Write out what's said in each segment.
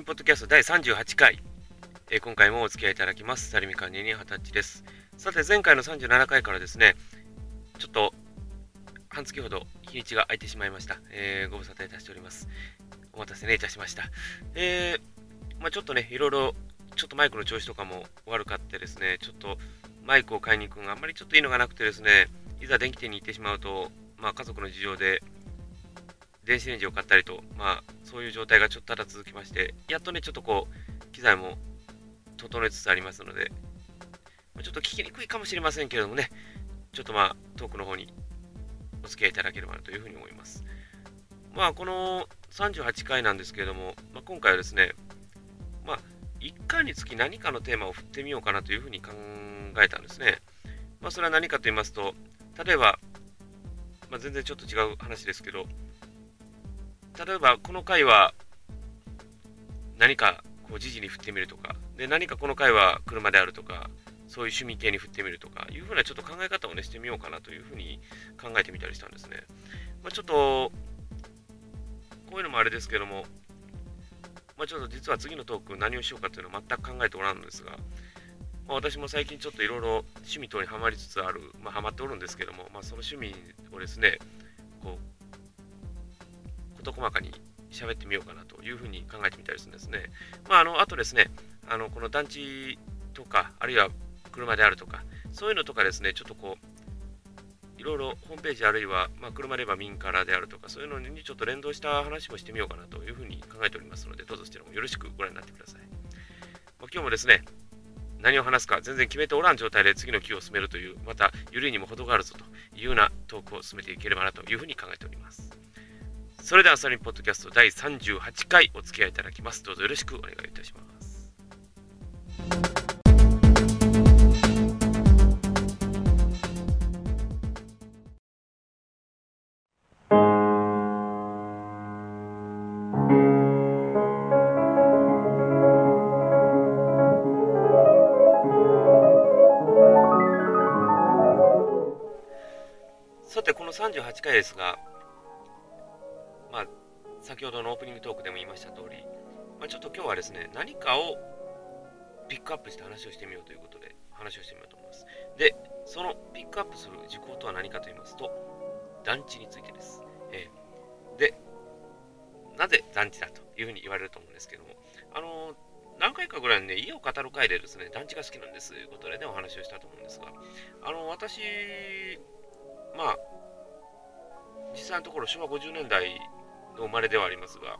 リンポッドキャスト第38回、えー、今回もお付き合いいただきます。サリミカンニに二十歳です。さて、前回の37回からですね、ちょっと半月ほど日にちが空いてしまいました。えー、ご無沙汰いたしております。お待たせねいたしました。えー、まあ、ちょっとね、いろいろ、ちょっとマイクの調子とかも悪かってですね、ちょっとマイクを買いに行くのがあんまりちょっといいのがなくてですね、いざ電気店に行ってしまうと、まあ、家族の事情で電子レンジを買ったりと、まあ、そういう状態がちょっとただ続きまして、やっとね、ちょっとこう、機材も整えつつありますので、ちょっと聞きにくいかもしれませんけれどもね、ちょっとまあ、トークの方にお付き合いいただければなというふうに思います。まあ、この38回なんですけれども、まあ、今回はですね、まあ、1回につき何かのテーマを振ってみようかなというふうに考えたんですね。まあ、それは何かと言いますと、例えば、まあ、全然ちょっと違う話ですけど、例えばこの回は何かこう時事に振ってみるとか、で何かこの回は車であるとか、そういう趣味系に振ってみるとかいうふうなちょっと考え方をねしてみようかなというふうに考えてみたりしたんですね。まあ、ちょっとこういうのもあれですけども、まあ、ちょっと実は次のトーク何をしようかというのは全く考えておらんのですが、まあ、私も最近ちょっといろいろ趣味等にはまりつつある、まあ、はまっておるんですけども、まあ、その趣味をですね、事細かに喋ってみようかなというふうに考えてみたりするんですね。まあ、あの、あとですね、あの、この団地とか、あるいは車であるとか、そういうのとかですね、ちょっとこう、いろいろホームページあるいは、まあ、車で言えば民からであるとか、そういうのにちょっと連動した話もしてみようかなというふうに考えておりますので、どうぞそちらもよろしくご覧になってください。まあ、今日もですね、何を話すか全然決めておらん状態で次の木を進めるという、また緩いにも程があるぞというようなトークを進めていければなというふうに考えております。それでは、サリンポッドキャスト第38回お付き合いいただきます。どうぞよろしくお願いいたしますさてこの。38回ですが、先ほどのオープニングトークでも言いました通り、まあ、ちょっと今日はですね、何かをピックアップして話をしてみようということで、話をしてみようと思います。で、そのピックアップする事項とは何かと言いますと、団地についてです。えー、で、なぜ団地だというふうに言われると思うんですけども、あのー、何回かぐらいね、家を語る回でですね、団地が好きなんですということでね、お話をしたと思うんですが、あの、私、まあ、実際のところ昭和50年代の生まれではありますが、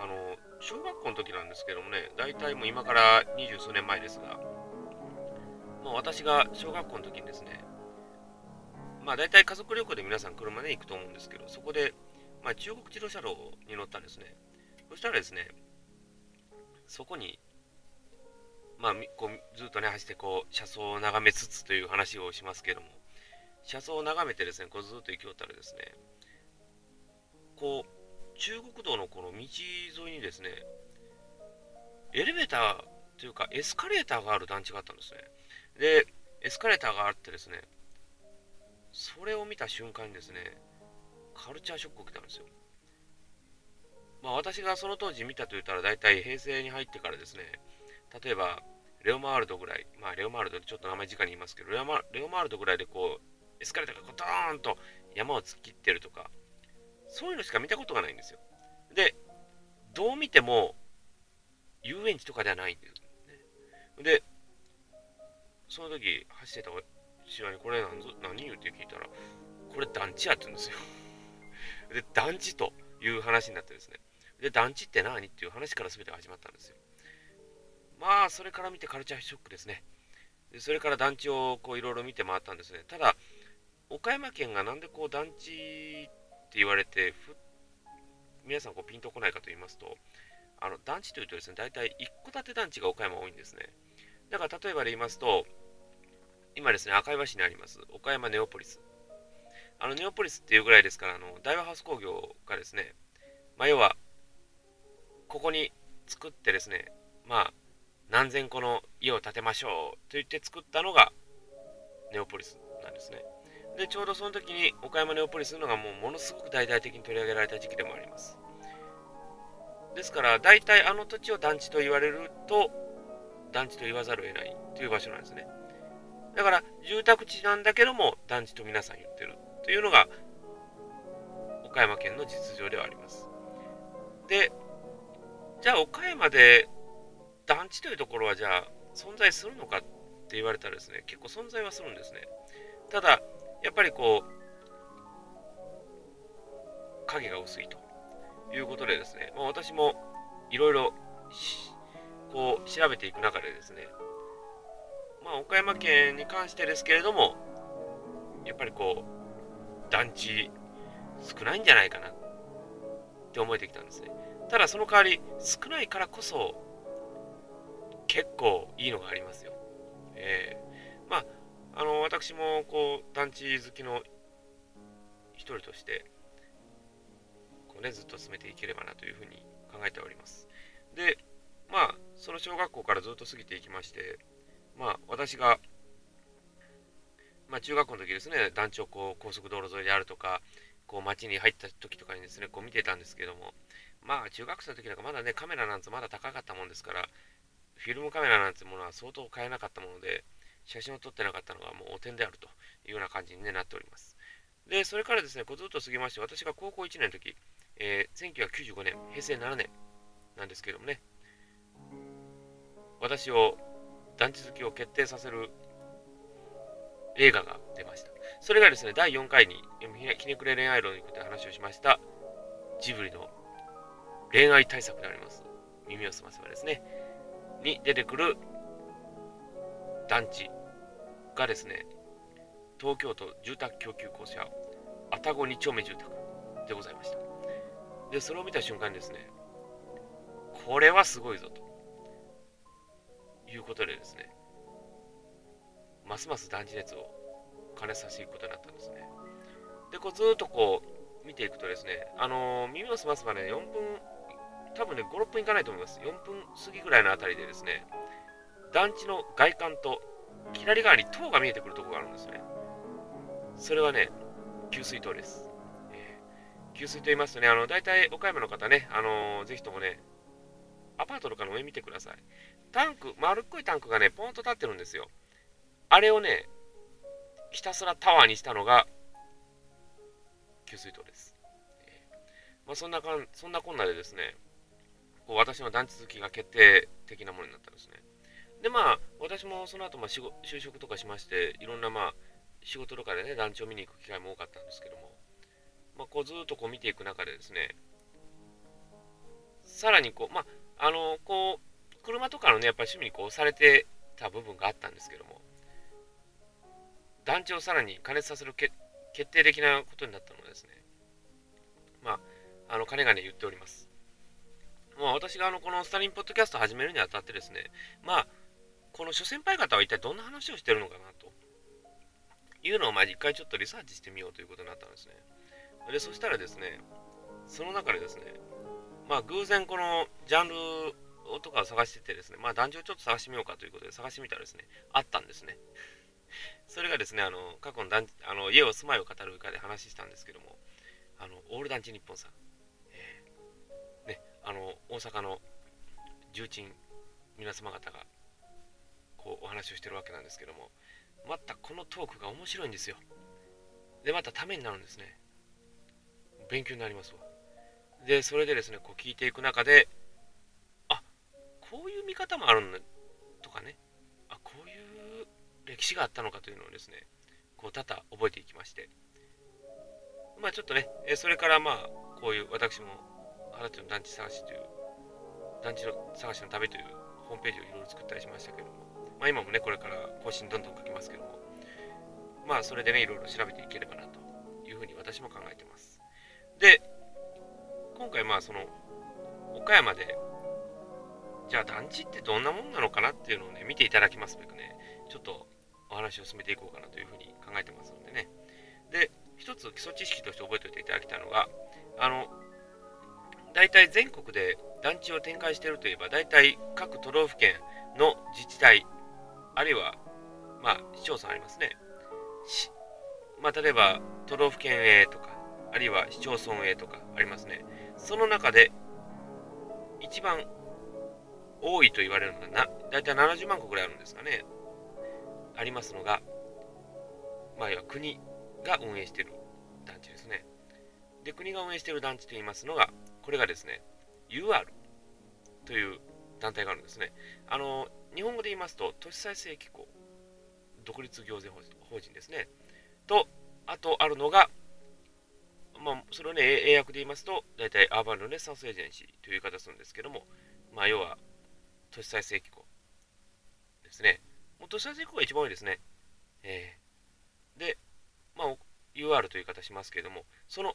あの、小学校の時なんですけどもね、大体もう今から二十数年前ですが、もう私が小学校の時にですね、まあ大体家族旅行で皆さん車で行くと思うんですけど、そこで、まあ、中国自動車道に乗ったんですね。そしたらですね、そこに、まあ、こうずっとね、走ってこう、車窓を眺めつつという話をしますけども、車窓を眺めてですね、こうずっと行きよったらですね、こう、中国道のこの道沿いにですね、エレベーターというかエスカレーターがある団地があったんですね。で、エスカレーターがあってですね、それを見た瞬間にですね、カルチャーショックを受けたんですよ。まあ私がその当時見たと言ったら大体平成に入ってからですね、例えばレオマールドぐらい、まあレオマールドってちょっと名前直に言いますけど、レオマレオマールドぐらいでこうエスカレーターがこうドーンと山を突っ切ってるとか、そういうのしか見たことがないんですよ。で、どう見ても遊園地とかではないんですね。で、その時走ってた父親にこれ何何言うって聞いたら、これ団地やって言うんですよ。で、団地という話になってですね。で、団地って何っていう話から全て始まったんですよ。まあ、それから見てカルチャーショックですね。でそれから団地をこういろいろ見て回ったんですね。ただ、岡山県がなんでこう団地って言われて皆さんこうピンとこないかと言いますとあの団地というとですね大体一戸建て団地が岡山多いんですね。だから例えばで言いますと今ですね赤岩市にあります岡山ネオポリス。あのネオポリスっていうぐらいですからあの大和ハウス工業がですねまあ、要はここに作ってですねまあ何千個の家を建てましょうと言って作ったのがネオポリスなんですね。で、ちょうどその時に岡山ネオポリスのがもうものすごく大々的に取り上げられた時期でもあります。ですから大体あの土地を団地と言われると団地と言わざるを得ないという場所なんですね。だから住宅地なんだけども団地と皆さん言ってるというのが岡山県の実情ではあります。でじゃあ岡山で団地というところはじゃあ存在するのかって言われたらですね結構存在はするんですね。ただやっぱりこう影が薄いということでですね、まあ、私もいろいろこう調べていく中でですね、まあ、岡山県に関してですけれども、やっぱりこう、団地少ないんじゃないかなって思えてきたんですね。ただその代わり少ないからこそ結構いいのがありますよ。えー、まあ、あの、私もこう、団地好きの一人としてこう、ね、ずっと進めていければなというふうに考えております。で、まあ、その小学校からずっと過ぎていきまして、まあ、私が、まあ、中学校の時ですね、団地をこう高速道路沿いであるとか、こう街に入った時とかにですね、こう見てたんですけども、まあ、中学生の時なんかまだね、カメラなんてまだ高かったもんですから、フィルムカメラなんてものは相当買えなかったもので、写真を撮ってなかったのがもう汚点であるというような感じに、ね、なっております。で、それからですね、こうずっと過ぎまして、私が高校1年の時、えー、1995年、平成7年なんですけどもね、私を団地好きを決定させる映画が出ました。それがですね、第4回に、ひねくれ恋愛論について話をしました、ジブリの恋愛対策であります、耳をすませばですね、に出てくる団地がですね、東京都住宅供給公社、愛宕2丁目住宅でございました。で、それを見た瞬間にですね、これはすごいぞということでですね、ますます団地熱を兼ねさせていくことになったんですね。で、こうずっとこう見ていくとですね、あのー、耳をすますまで、ね、4分、多分ね、5、6分いかないと思います。4分過ぎぐらいのあたりでですね、団地の外観と左側に塔が見えてくるとこがあるんですね。それはね、給水塔です。えー、給水と言いますとね、あの、大体岡山の方ね、あのー、ぜひともね、アパートとかの上見てください。タンク、丸っこいタンクがね、ポンと立ってるんですよ。あれをね、ひたすらタワーにしたのが、給水塔です。えー、まあ、そんなかん、そんなこんなでですね、こう私の団地好きが決定的なものになったんですね。で、まあ、私もその後、まあ、就職とかしまして、いろんな、まあ、仕事とかでね、団地を見に行く機会も多かったんですけども、まあ、こうずっとこう見ていく中でですね、さらにこう、まあ、あの、こう、車とかのね、やっぱり趣味にこうされてた部分があったんですけども、団地をさらに加熱させる決定的なことになったのはですね、まあ、あの、金がね、言っております。まあ、私があの、このスタリンポッドキャスト始めるにあたってですね、まあ、この諸先輩方は一体どんな話をしてるのかなというのをまあ一回ちょっとリサーチしてみようということになったんですね。で、そしたらですね、その中でですね、まあ偶然このジャンルとかを探しててですね、まあ団地をちょっと探してみようかということで探してみたらですね、あったんですね。それがですね、あの過去のあの家を住まいを語る会で話したんですけども、あのオール団地日本さん、えー、ね、あの大阪の重鎮皆様方がこうお話をしてるわけなんですけども、またこのトークが面白いんですよ。で、またためになるんですね。勉強になりますわ。で、それでですね、こう聞いていく中で、あこういう見方もあるんだとかね、あこういう歴史があったのかというのをですね、こう多々覚えていきまして、まあちょっとね、えそれからまあ、こういう私も、二十歳の団地探しという、団地の探しの旅というホームページをいろいろ作ったりしましたけども、まあ、今もね、これから更新どんどん書きますけども、まあ、それでね、いろいろ調べていければなというふうに私も考えてます。で、今回まあ、その、岡山で、じゃあ団地ってどんなもんなのかなっていうのをね、見ていただきますべくね、ちょっとお話を進めていこうかなというふうに考えてますのでね。で、一つ基礎知識として覚えておいていただきたいのが、あの、大体全国で団地を展開しているといえば、大体各都道府県の自治体あるいは、まあ、市町村ありますね。まあ、例えば、都道府県営とか、あるいは市町村営とかありますね。その中で、一番多いと言われるのがな大体70万個ぐらいあるんですかねありますのがまあ要は国が運営している団地ですねで国が運営している団地といいますのがこれがですね UR という団体があるんですねあの日本語で言いますと都市再生機構独立行政法人ですねとあとあるのがまあ、それをね、英訳で言いますと、大体アーバンルネッサンスエージェンシーという言い方するんですけども、まあ、要は都市再生機構ですね。もう都市再生機構が一番多いですね。えー、で、まあ、UR という言い方しますけれども、その、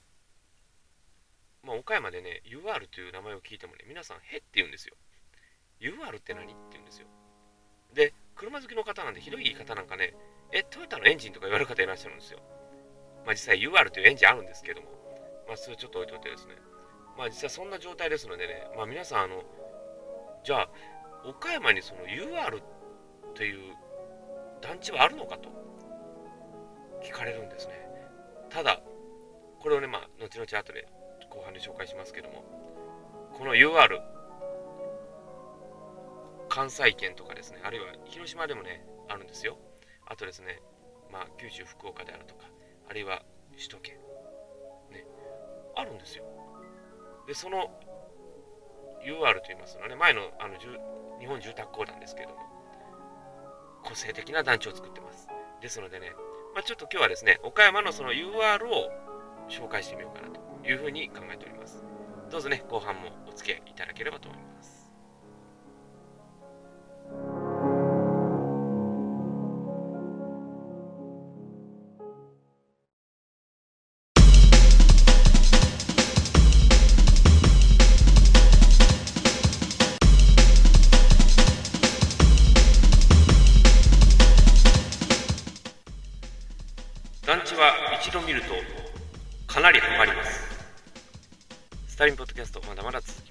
まあ、岡山でね、UR という名前を聞いてもね、皆さん、へって言うんですよ。UR って何って言うんですよ。で、車好きの方なんで、ひどい言い方なんかね、え、トヨタのエンジンとか言われる方いらっしゃるんですよ。まあ、実際 UR というエンジンあるんですけども、まあ、それちょっと置いといてですね、まあ、実際そんな状態ですのでね、まあ、皆さん、あの、じゃあ、岡山にその UR という団地はあるのかと聞かれるんですね。ただ、これをね、まあ、後々後で後半で紹介しますけども、この UR、関西圏とかですね、あるいは広島でもね、あるんですよ。あとですね、まあ、九州、福岡であるとか、あるいは首都圏、ね、あるんですよ。で、その UR と言いますのね、前のあの日本住宅公団ですけれども、個性的な団地を作ってます。ですのでね、まあ、ちょっと今日はですね、岡山のその UR を紹介してみようかなというふうに考えております。どうぞね、後半もお付き合いいただければと思います。度見るとかなりハマります。スタインポッドキャストまだまだ続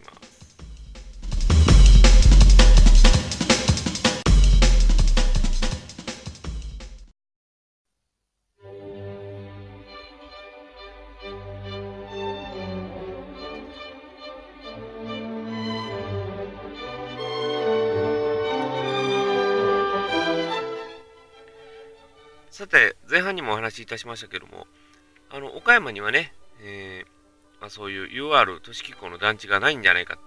前半にもお話しいたしましたけども、あの岡山にはね、えー、まあ、そういう UR 都市機構の団地がないんじゃないか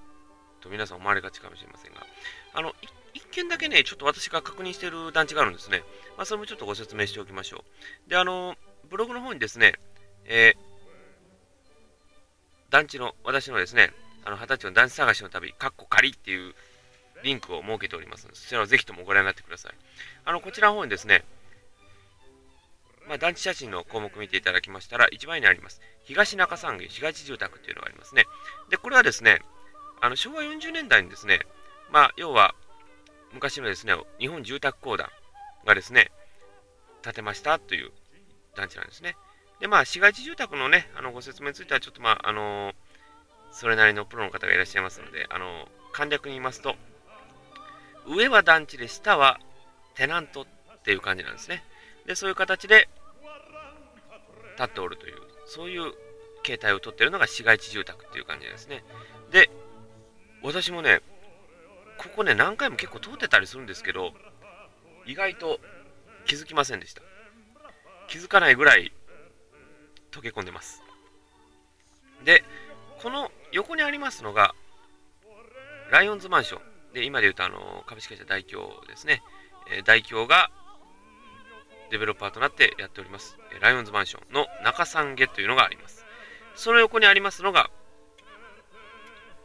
と皆さん思われがちかもしれませんが、あの一軒だけね、ちょっと私が確認している団地があるんですね。まあ、それもちょっとご説明しておきましょう。で、あの、ブログの方にですね、えー、団地の、私のですね、あの二十歳の団地探しの旅、かっこ仮っていうリンクを設けておりますので、そちらをぜひともご覧になってください。あの、こちらの方にですね、まあ、団地写真の項目見ていただきましたら、一番にあります、東中山下市街地住宅っていうのがありますね。で、これはですね、あの昭和40年代にですね、まあ、要は、昔のですね、日本住宅公団がですね、建てましたという団地なんですね。で、まあ、市街地住宅のね、あのご説明については、ちょっとまあ、あのー、それなりのプロの方がいらっしゃいますので、あのー、簡略に言いますと、上は団地で、下はテナントっていう感じなんですね。で、そういう形で、立っておるという、そういう形態をとっているのが市街地住宅っていう感じですね。で、私もね、ここね、何回も結構通ってたりするんですけど、意外と気づきませんでした。気づかないぐらい溶け込んでます。で、この横にありますのが、ライオンズマンション。で、今で言うとあの株式会社大京ですね。えー、大京がデベロッパーとなってやっております、ライオンズマンションの中三下というのがあります。その横にありますのが、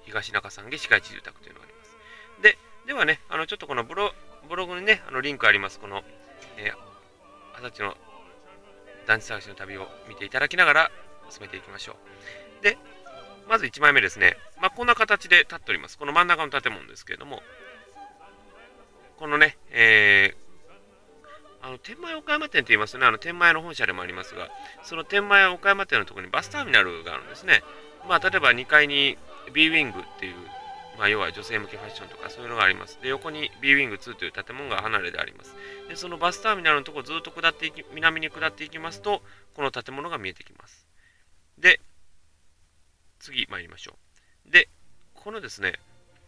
東中三下市街地住宅というのがあります。で、ではね、あのちょっとこのブロブログにね、あのリンクあります、この、えー、二十歳の団地探しの旅を見ていただきながら進めていきましょう。で、まず1枚目ですね。まあ、こんな形で立っております。この真ん中の建物ですけれども、このね、えー、あの天満屋岡山店と言いますとね、あの天満屋の本社でもありますが、その天満屋岡山店のところにバスターミナルがあるんですね。まあ、例えば2階に B ウィングっていう、まあ、要は女性向けファッションとかそういうのがあります。で、横に B ウィング2という建物が離れであります。で、そのバスターミナルのところずっと下っていき、南に下っていきますと、この建物が見えてきます。で、次参りましょう。で、このですね、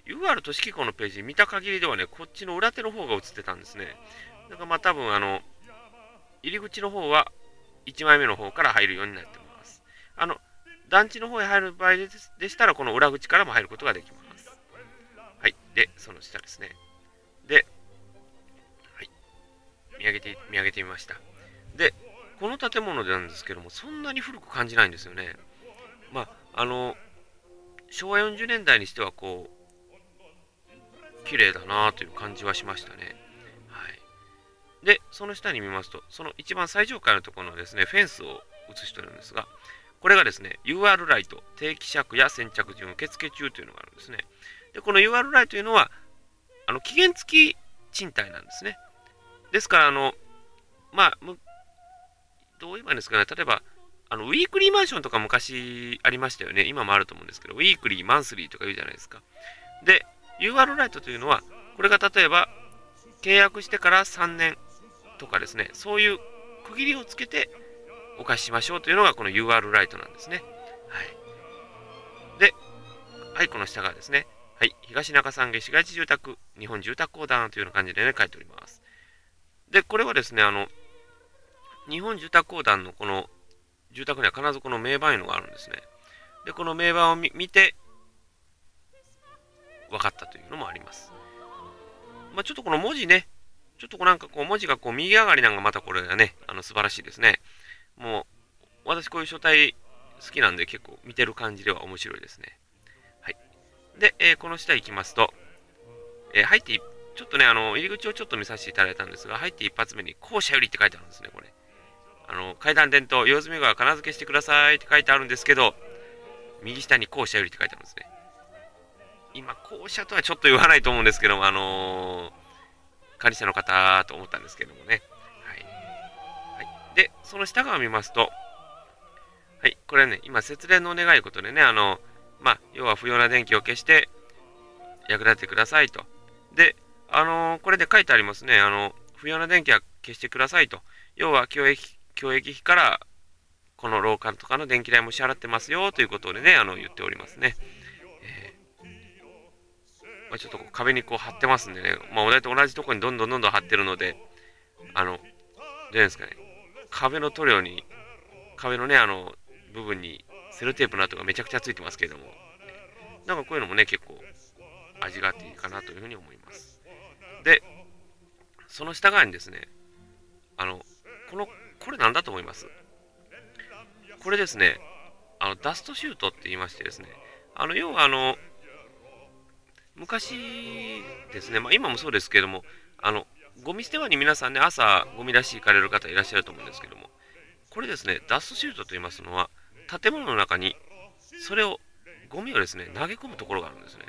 UR 都市機構のページ見た限りではね、こっちの裏手の方が映ってたんですね。だかまあ多分あの、入り口の方は1枚目の方から入るようになってます。あの、団地の方へ入る場合でしたら、この裏口からも入ることができます。はい。で、その下ですね。で、はい。見上げて、見上げてみました。で、この建物なんですけども、そんなに古く感じないんですよね。まあ、あの、昭和40年代にしては、こう、綺麗だなという感じはしましたね。で、その下に見ますと、その一番最上階のところのですね、フェンスを映してるんですが、これがですね、UR ライト、定期借や先着順受付中というのがあるんですね。で、この UR ライトというのは、あの期限付き賃貸なんですね。ですから、あの、まあ、どう言えばいいんですかね、例えば、あのウィークリーマンションとか昔ありましたよね。今もあると思うんですけど、ウィークリー、マンスリーとか言うじゃないですか。で、UR ライトというのは、これが例えば、契約してから3年とかですね、そういう区切りをつけてお貸ししましょうというのがこの UR ライトなんですね。はい。で、はい、この下がですね、はい、東中三下市街地住宅、日本住宅公団というような感じでね、書いております。で、これはですね、あの、日本住宅公団のこの住宅には必ずこの名板いうのがあるんですね。で、この名板を見て、分かったというのもあります。まあ、ちょっとこの文字ね、ちょっとこうなんかこう文字がこう右上がりなんかまたこれがね、あの素晴らしいですね。もう、私こういう書体好きなんで結構見てる感じでは面白いですね。はい。で、えー、この下行きますと、えー、入ってちょっとね、あの、入り口をちょっと見させていただいたんですが、入って一発目に、校舎よりって書いてあるんですね、これ。あの、階段伝統、用済みが金付けしてくださいって書いてあるんですけど、右下に校舎よりって書いてあるんですね。今、校舎とはちょっと言わないと思うんですけども、あのー、管理者の方と思ったんですけどもね。はい。はい、で、その下側を見ますと、はい、これね、今、節電のお願いことでね、あの、まあ、要は不要な電気を消して役立ててくださいと。で、あのー、これで書いてありますね、あの、不要な電気は消してくださいと。要は、教育教育費からこの廊下とかの電気代も支払ってますよということでね、あの言っておりますね。まあ、ちょっと壁にこう貼ってますんでね、まあ、同じところにどんどんどんどん貼ってるので、あの、どうですかね、壁の塗料に、壁のね、あの、部分にセルテープの跡がめちゃくちゃついてますけれども、なんかこういうのもね、結構味があっていいかなというふうに思います。で、その下側にですね、あの、このこれ何だと思います？これですね、あのダストシュートって言いましてですね、あの要はあの昔ですね、まあ、今もそうですけれども、あのゴミ捨て場に皆さんね、朝ゴミ出し行かれる方いらっしゃると思うんですけども、これですね、ダストシュートと言いますのは、建物の中にそれを、ゴミをですね、投げ込むところがあるんですね。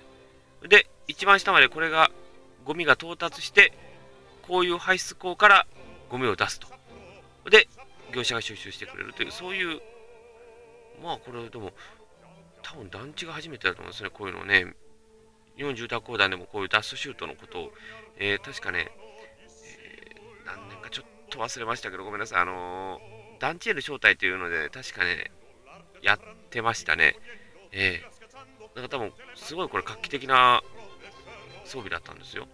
で、一番下までこれが、ゴミが到達して、こういう排出口からゴミを出すと。で、業者が収集してくれるという、そういう、まあこれでも、多分団地が初めてだと思うんですね、こういうのをね。日本住宅公団でもこういうダストシュートのことを、えー、確かね、えー、何年かちょっと忘れましたけど、ごめんなさい、あのー、団地への招待というので、確かね、やってましたね。えー、だから多分、すごいこれ画期的な装備だったんですよ。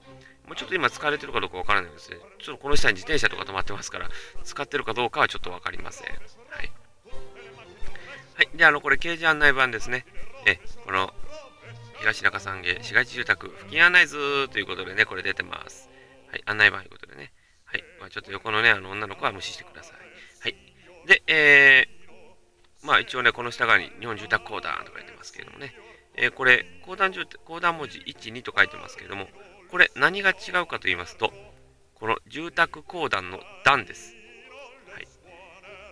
もうちょっと今使われてるかどうかわからないですね。ちょっとこの下に自転車とか止まってますから、使ってるかどうかはちょっと分かりません。はい。はい。で、あの、これ、掲示案内板ですね。え、この、東中三下市街地住宅付近案内図ということでね、これ出てます。はい。案内板ということでね。はい。まあ、ちょっと横のね、あの、女の子は無視してください。はい。で、えー、まあ一応ね、この下側に日本住宅公団と書いてますけれどもね、えー、これ、公団住公団文字1、2と書いてますけれども、これ何が違うかと言いますと、この住宅公団の段です。はい。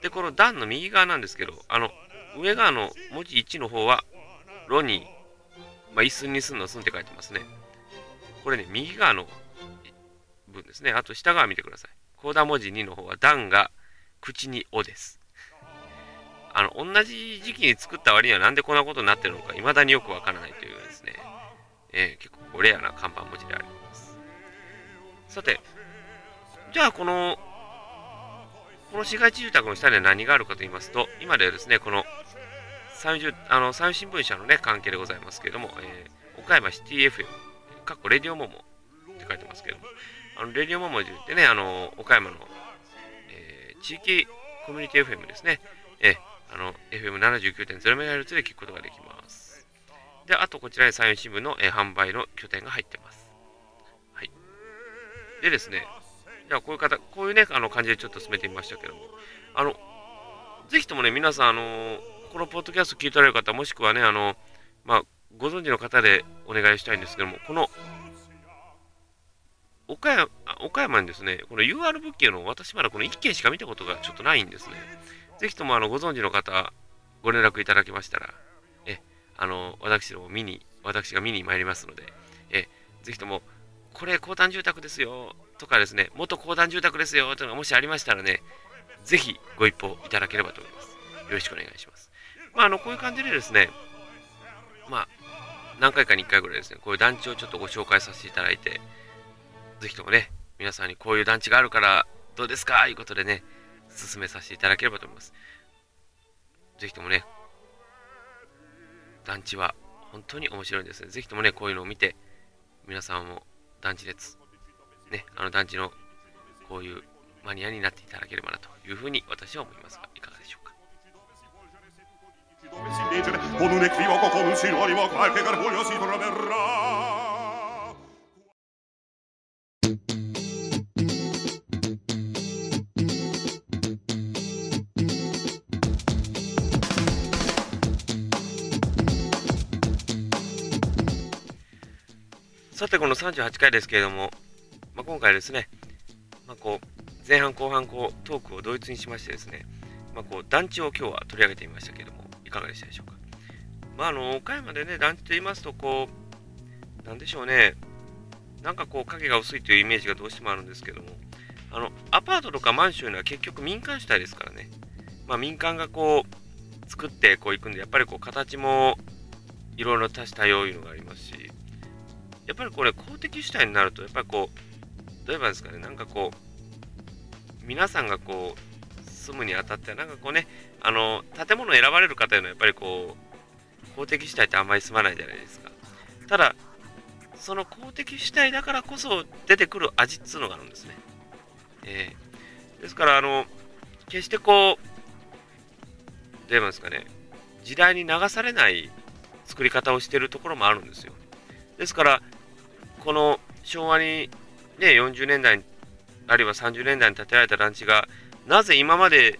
で、この段の右側なんですけど、あの、上側の文字1の方は、ロニー、まあ、椅子にすんのすんって書いてますね。これね、右側の文ですね。あと下側見てください。コーダ文字2の方は段が口におです。あの、同じ時期に作った割にはなんでこんなことになってるのか、未だによくわからないというですね。えー、結構レアな看板文字であります。さて、じゃあこの、この市街地住宅の下には何があるかと言いますと、今ではですね、この産油あの産油新聞社の、ね、関係でございますけれども、えー、岡山シティ FM、かっこレディオモモって書いてますけども、あのレディオモモってね、あの岡山の、えー、地域コミュニティ FM ですね。えあの FM79.0MHz で聞くことができます。で、あとこちらに山陽新聞の、えー、販売の拠点が入ってます。はい。でですね、じゃあこういう方、こういうね、あの感じでちょっと進めてみましたけども、あの、ぜひともね、皆さん、あのこのポッドキャスト聞いておられる方、もしくはね、あの、まあ、ご存知の方でお願いしたいんですけども、この、岡山岡山にですね、この UR 物件の私まだこの1件しか見たことがちょっとないんですね。ぜひともあのご存知の方、ご連絡いただけましたら、え、あの、私ども見に、私が見に参りますので、え、ぜひとも、これ公団住宅ですよ、とかですね、元公団住宅ですよ、というのがもしありましたらね、ぜひご一報いただければと思います。よろしくお願いします。まあ、あの、こういう感じでですね、まあ、何回かに1回ぐらいですね、こういう団地をちょっとご紹介させていただいて、ぜひともね、皆さんにこういう団地があるからどうですか？ということでね、進めさせていただければと思います。ぜひともね、団地は本当に面白いんですね。ぜひともね、こういうのを見て、皆さんも団地列、ね、あの団地のこういうマニアになっていただければなというふうに私は思いますが、いかがでしょうか。con un equivoco, con un sinonimo, qualche garbuglio si troverà. さて、この38回ですけれども、まあ、今回ですね、まあ、こう前半後半こうトークを同一にしましてですね、まあ、こう団地を今日は取り上げてみましたけれども、いかがでしたでしょうか？まあ、あの岡山でね、団地と言いますと、こう、なんでしょうね、なんかこう影が薄いというイメージがどうしてもあるんですけども、あのアパートとかマンションは結局民間主体ですからね、まあ、民間がこう作ってこういくんで、やっぱりこう形もいろいろ多種多様いうのがありますし、やっぱりこれ公的主体になると、やっぱりこう、どういえばですかね、なんかこう、皆さんがこう、住むにあたっては、なんかこうね、あの、建物選ばれる方へのやっぱりこう、公的主体ってあんまり住まないじゃないですか。ただ、その公的主体だからこそ出てくる味っつうのがあるんですね。えー、ですから、あの、決してこう、どう言えばですかね、時代に流されない作り方をしてるところもあるんですよ。ですから、この昭和に、ね、40年代あるいは30年代に建てられた団地がなぜ今まで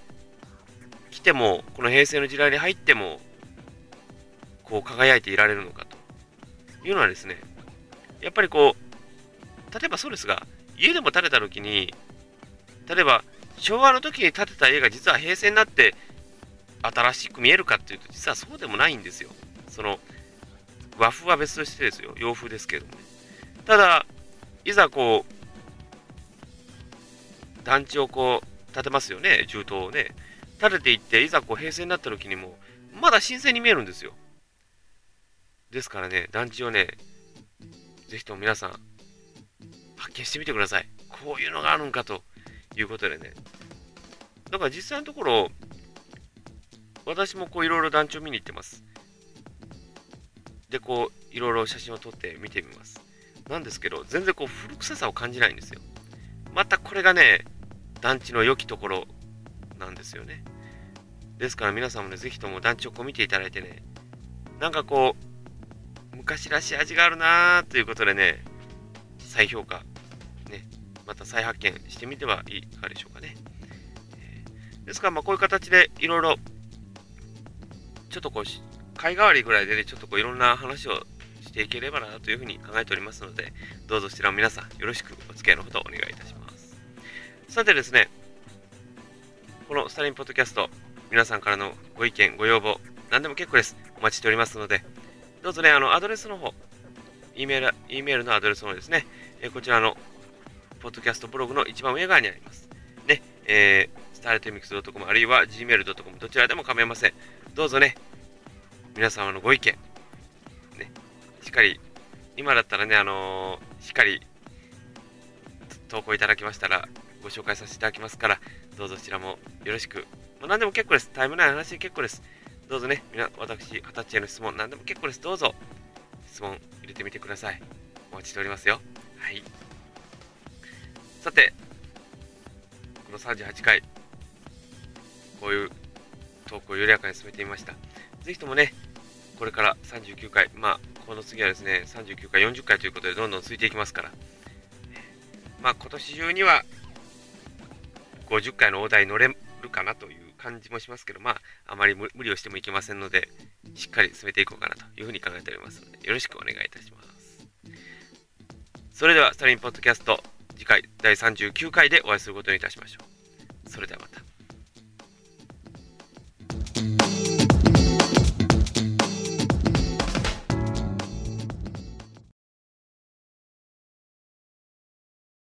来てもこの平成の時代に入ってもこう輝いていられるのかというのはですねやっぱりこう例えばそうですが家でも建てた時に例えば昭和の時に建てた家が実は平成になって新しく見えるかっていうと実はそうでもないんですよ。その和風は別としてですよ。洋風ですけどもね。ただ、いざこう、団地をこう、建てますよね、銃刀をね。建てていって、いざこう、平成になった時にも、まだ新鮮に見えるんですよ。ですからね、団地をね、ぜひとも皆さん、発見してみてください。こういうのがあるんかということでね。だから実際のところ、私もこういろいろ団地を見に行ってます。で、こう、いろいろ写真を撮って見てみます。なんですけど、全然こう古臭さを感じないんですよ。またこれがね、団地の良きところなんですよね。ですから皆さんもね、ぜひとも団地をこう見ていただいてね、なんかこう、昔らしい味があるなーということでね、再評価、ね、また再発見してみてはいかがでしょうかね。ですから、まあこういう形でいろいろ、ちょっとこう、貝代わりぐらいでね、ちょっとこういろんな話をしていければなというふうに考えておりますので、どうぞそちらも皆さんよろしくお付き合いのほどお願いいたします。さてですね、このスタリンポッドキャスト、皆さんからのご意見、ご要望、何でも結構です。お待ちしておりますので、どうぞね、あの、アドレスの方、E メール、E メールのアドレスの方ですね、えこちらの、ポッドキャストブログの一番上側にあります。ね、えー、スタートミックス .com あるいは gmail.com どちらでも構いません。どうぞね、皆様のご意見、ねしっかり、今だったらね、あのー、しっかり投稿いただきましたら、ご紹介させていただきますから、どうぞそちらもよろしく。まあ、何でも結構です。タイムラインの話で結構です。どうぞね、みな私、二十歳への質問、何でも結構です。どうぞ、質問入れてみてください。お待ちしておりますよ。はい。さて、この38回、こういうトークを緩やかに進めてみました。ぜひともね、これから39回、まあ、この次はですね、39回、40回ということで、どんどん続いていきますから、まあ、今年中には50回の大台乗れるかなという感じもしますけど、まあ、あまり無理をしてもいけませんので、しっかり進めていこうかなというふうに考えておりますので、よろしくお願いいたします。それでは、スタリンポッドキャスト、次回第39回でお会いすることにいたしましょう。